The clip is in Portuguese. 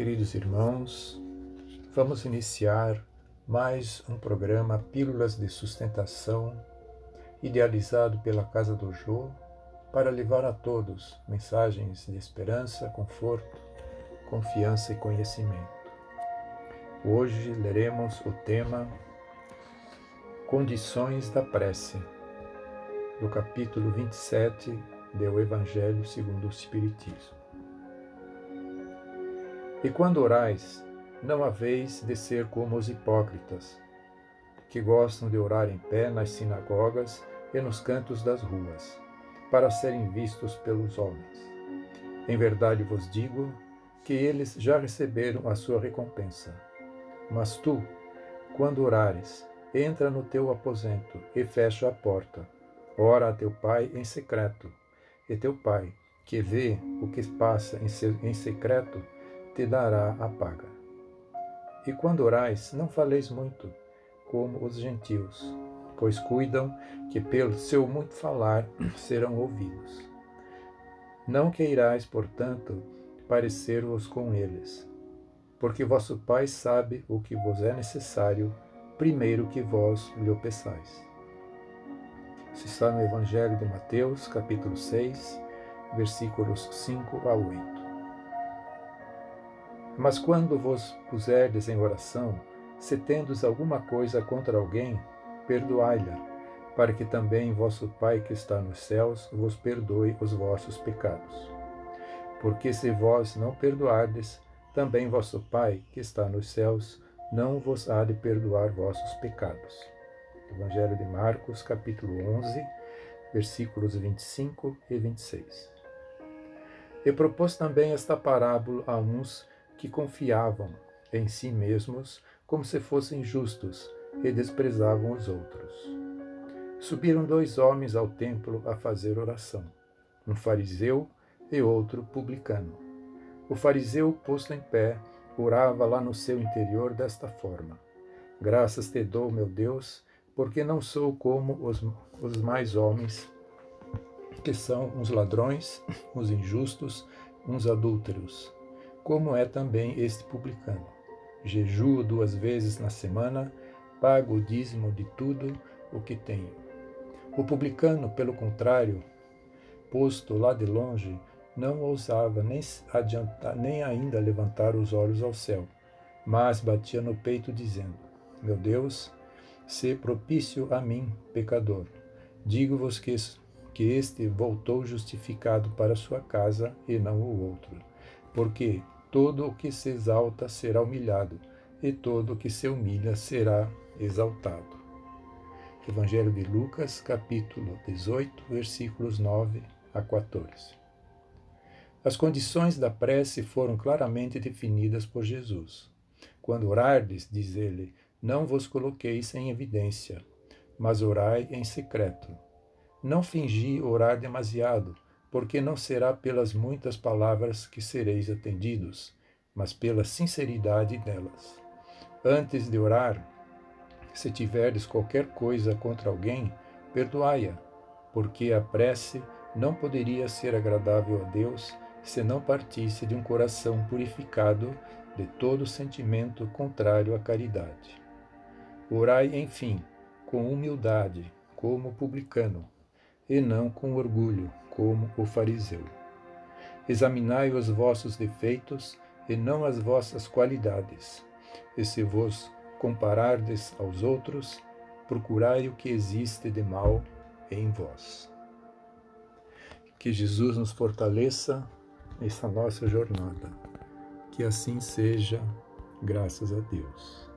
Queridos irmãos, vamos iniciar mais um programa Pílulas de Sustentação, idealizado pela Casa do Jô, para levar a todos mensagens de esperança, conforto, confiança e conhecimento. Hoje leremos o tema Condições da Prece, do capítulo 27 do Evangelho segundo o Espiritismo. E quando orais, não haveis de ser como os hipócritas, que gostam de orar em pé nas sinagogas e nos cantos das ruas, para serem vistos pelos homens. Em verdade vos digo que eles já receberam a sua recompensa. Mas tu, quando orares, entra no teu aposento e fecha a porta. Ora a teu pai em secreto, e teu pai, que vê o que passa em secreto, te dará a paga. E quando orais, não faleis muito, como os gentios, pois cuidam que pelo seu muito falar serão ouvidos. Não queirais, portanto, parecer-vos com eles, porque vosso Pai sabe o que vos é necessário, primeiro que vós lhe peçais. Isso está no Evangelho de Mateus, capítulo 6, versículos 5 a 8. Mas quando vos puserdes em oração, se tendes alguma coisa contra alguém, perdoai-lhe, para que também vosso Pai que está nos céus vos perdoe os vossos pecados. Porque se vós não perdoardes, também vosso Pai que está nos céus não vos há de perdoar vossos pecados. Evangelho de Marcos, capítulo 11, versículos 25 e 26. E propôs também esta parábola a uns que confiavam em si mesmos como se fossem justos e desprezavam os outros. Subiram dois homens ao templo a fazer oração, um fariseu e outro publicano. O fariseu, posto em pé, orava lá no seu interior desta forma: Graças te dou, meu Deus, porque não sou como os, os mais homens, que são uns ladrões, uns injustos, uns adúlteros como é também este publicano. Jejuo duas vezes na semana, pago o dízimo de tudo o que tenho. O publicano, pelo contrário, posto lá de longe, não ousava nem adiantar, nem ainda levantar os olhos ao céu, mas batia no peito dizendo: Meu Deus, se propício a mim, pecador. Digo-vos que, que este voltou justificado para sua casa e não o outro porque todo o que se exalta será humilhado, e todo o que se humilha será exaltado. Evangelho de Lucas, capítulo 18, versículos 9 a 14. As condições da prece foram claramente definidas por Jesus. Quando orardes, diz ele, não vos coloqueis em evidência, mas orai em secreto. Não fingi orar demasiado, porque não será pelas muitas palavras que sereis atendidos, mas pela sinceridade delas. Antes de orar, se tiverdes qualquer coisa contra alguém, perdoai-a, porque a prece não poderia ser agradável a Deus se não partisse de um coração purificado de todo sentimento contrário à caridade. Orai, enfim, com humildade, como publicano, e não com orgulho, como o fariseu. Examinai os vossos defeitos e não as vossas qualidades. E se vos comparardes aos outros, procurai o que existe de mal em vós. Que Jesus nos fortaleça nessa nossa jornada. Que assim seja, graças a Deus.